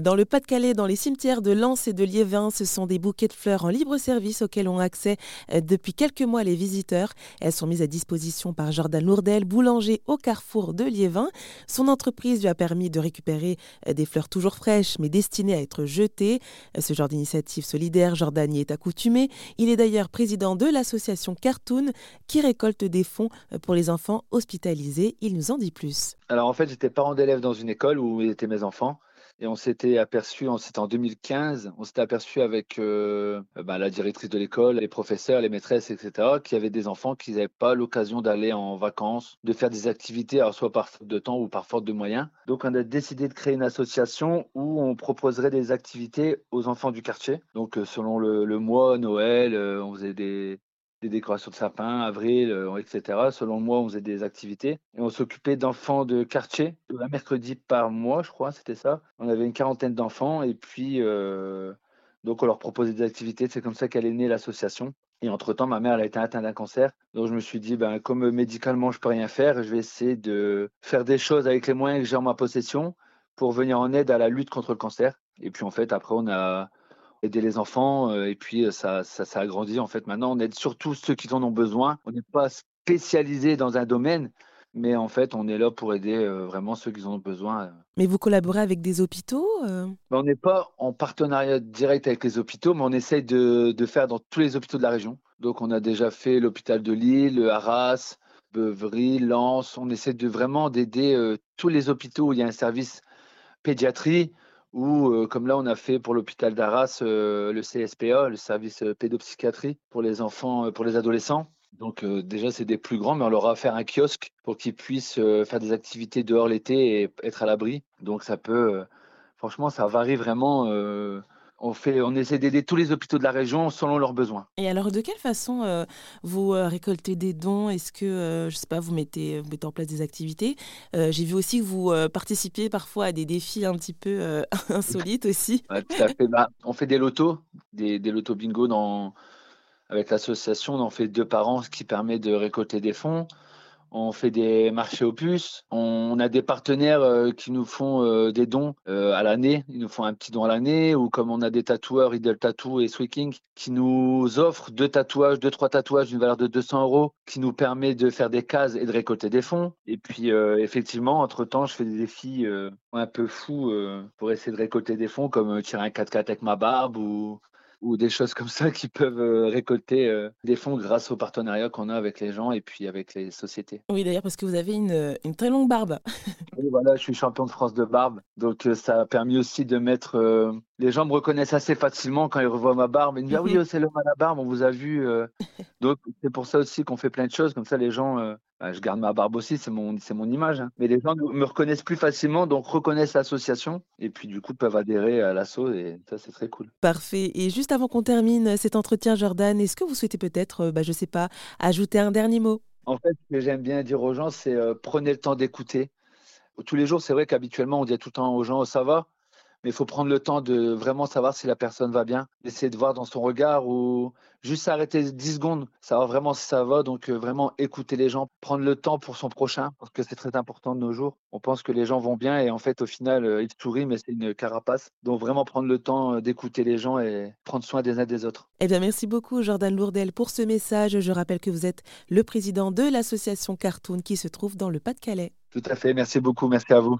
Dans le Pas-de-Calais, dans les cimetières de Lens et de Liévin, ce sont des bouquets de fleurs en libre service auxquels ont accès euh, depuis quelques mois les visiteurs. Elles sont mises à disposition par Jordan Lourdel, boulanger au carrefour de Liévin. Son entreprise lui a permis de récupérer euh, des fleurs toujours fraîches mais destinées à être jetées. Euh, ce genre d'initiative solidaire, Jordan y est accoutumé. Il est d'ailleurs président de l'association Cartoon qui récolte des fonds pour les enfants hospitalisés. Il nous en dit plus. Alors en fait, j'étais parent d'élève dans une école où étaient mes enfants. Et on s'était aperçu, c'était en 2015, on s'était aperçu avec euh, bah, la directrice de l'école, les professeurs, les maîtresses, etc., qu'il y avait des enfants qui n'avaient pas l'occasion d'aller en vacances, de faire des activités, alors soit par faute de temps ou par faute de moyens. Donc on a décidé de créer une association où on proposerait des activités aux enfants du quartier. Donc euh, selon le, mois, Noël, euh, on faisait des, des décorations de sapin, avril, euh, etc. Selon moi, on faisait des activités. Et on s'occupait d'enfants de quartier, un mercredi par mois, je crois, c'était ça. On avait une quarantaine d'enfants et puis, euh, donc, on leur proposait des activités. C'est comme ça qu'elle née l'association. Et entre-temps, ma mère a été atteinte d'un cancer. Donc, je me suis dit, ben, comme médicalement, je peux rien faire, je vais essayer de faire des choses avec les moyens que j'ai en ma possession pour venir en aide à la lutte contre le cancer. Et puis, en fait, après, on a aider les enfants. Euh, et puis, euh, ça, ça, ça a grandi. En fait, maintenant, on aide surtout ceux qui en ont besoin. On n'est pas spécialisé dans un domaine, mais en fait, on est là pour aider euh, vraiment ceux qui en ont besoin. Mais vous collaborez avec des hôpitaux ben, On n'est pas en partenariat direct avec les hôpitaux, mais on essaye de, de, faire dans tous les hôpitaux de la région. Donc, on a déjà fait l'hôpital de Lille, Arras, Beuvry, Lens. On essaie de vraiment d'aider tous les hôpitaux où il y a un service pédiatrie, ou euh, comme là on a fait pour l'hôpital d'Arras euh, le CSPA, le service euh, pédopsychiatrie pour les enfants, pour les adolescents. Donc déjà c'est des plus grands, mais on leur a offert un kiosque pour qu'ils puissent faire des activités dehors l'été et être à l'abri. Donc ça peut, franchement, ça varie vraiment on, fait, on essaie d'aider tous les hôpitaux de la région selon leurs besoins. Et alors, de quelle façon euh, vous euh, récoltez des dons? Est-ce que, euh, je sais pas, vous mettez, vous mettez en place des activités? J'ai vu aussi que vous participiez parfois à des défis un petit peu insolites aussi. Bah, on fait des lotos, des, des lotos bingo dans, avec l'association. On en fait deux par an, ce qui permet de récolter des fonds on fait des marchés aux puces, on a des partenaires euh, qui nous font euh, des dons euh, à l'année, ils nous font un petit don à l'année, ou comme on a des tatoueurs, Idle Tattoo et Sweeking, qui nous offrent deux tatouages, deux, trois tatouages d'une valeur de 200 euros, qui nous permet de faire des cases et de récolter des fonds. Et puis, effectivement, entre-temps, je fais des défis un peu fous pour essayer de récolter des fonds, comme tirer un 4x4 avec ma barbe ou ou des choses comme ça qui peuvent euh, récolter euh, des fonds grâce au partenariat qu'on a avec les gens et puis avec les sociétés. Oui, d'ailleurs, parce que vous avez une, une très longue barbe. oui, voilà, je suis champion de France de barbe. Donc, euh, ça a permis aussi de mettre. Les gens me reconnaissent assez facilement quand ils revoient ma barbe. Ils me disent Ah oui, c'est l'homme à la barbe, on vous a vu. Donc, c'est pour ça aussi qu'on fait plein de choses. Comme ça, les gens bah, je garde ma barbe aussi, c'est mon, mon image. Hein. Mais les gens me reconnaissent plus facilement, donc reconnaissent l'association et puis du coup peuvent adhérer à l'asso et ça c'est très cool. Parfait. Et juste avant qu'on termine cet entretien, Jordan, est-ce que vous souhaitez peut-être, euh, bah, je sais pas, ajouter un dernier mot? En fait, ce que j'aime bien dire aux gens, c'est euh, prenez le temps d'écouter. Tous les jours, c'est vrai qu'habituellement on dit tout le temps aux gens oh, ça va, mais il faut prendre le temps de vraiment savoir si la personne va bien, d'essayer de voir dans son regard ou juste s'arrêter 10 secondes, savoir vraiment si ça va. Donc, euh, vraiment écouter les gens, prendre le temps pour son prochain, parce que c'est très important de nos jours. On pense que les gens vont bien et en fait, au final, euh, ils sourient, mais c'est une carapace. Donc, vraiment prendre le temps euh, d'écouter les gens et prendre soin des uns des autres. Eh bien, merci beaucoup, Jordan Lourdel, pour ce message. Je rappelle que vous êtes le président de l'association Cartoon qui se trouve dans le Pas-de-Calais. Tout à fait. Merci beaucoup. Merci à vous.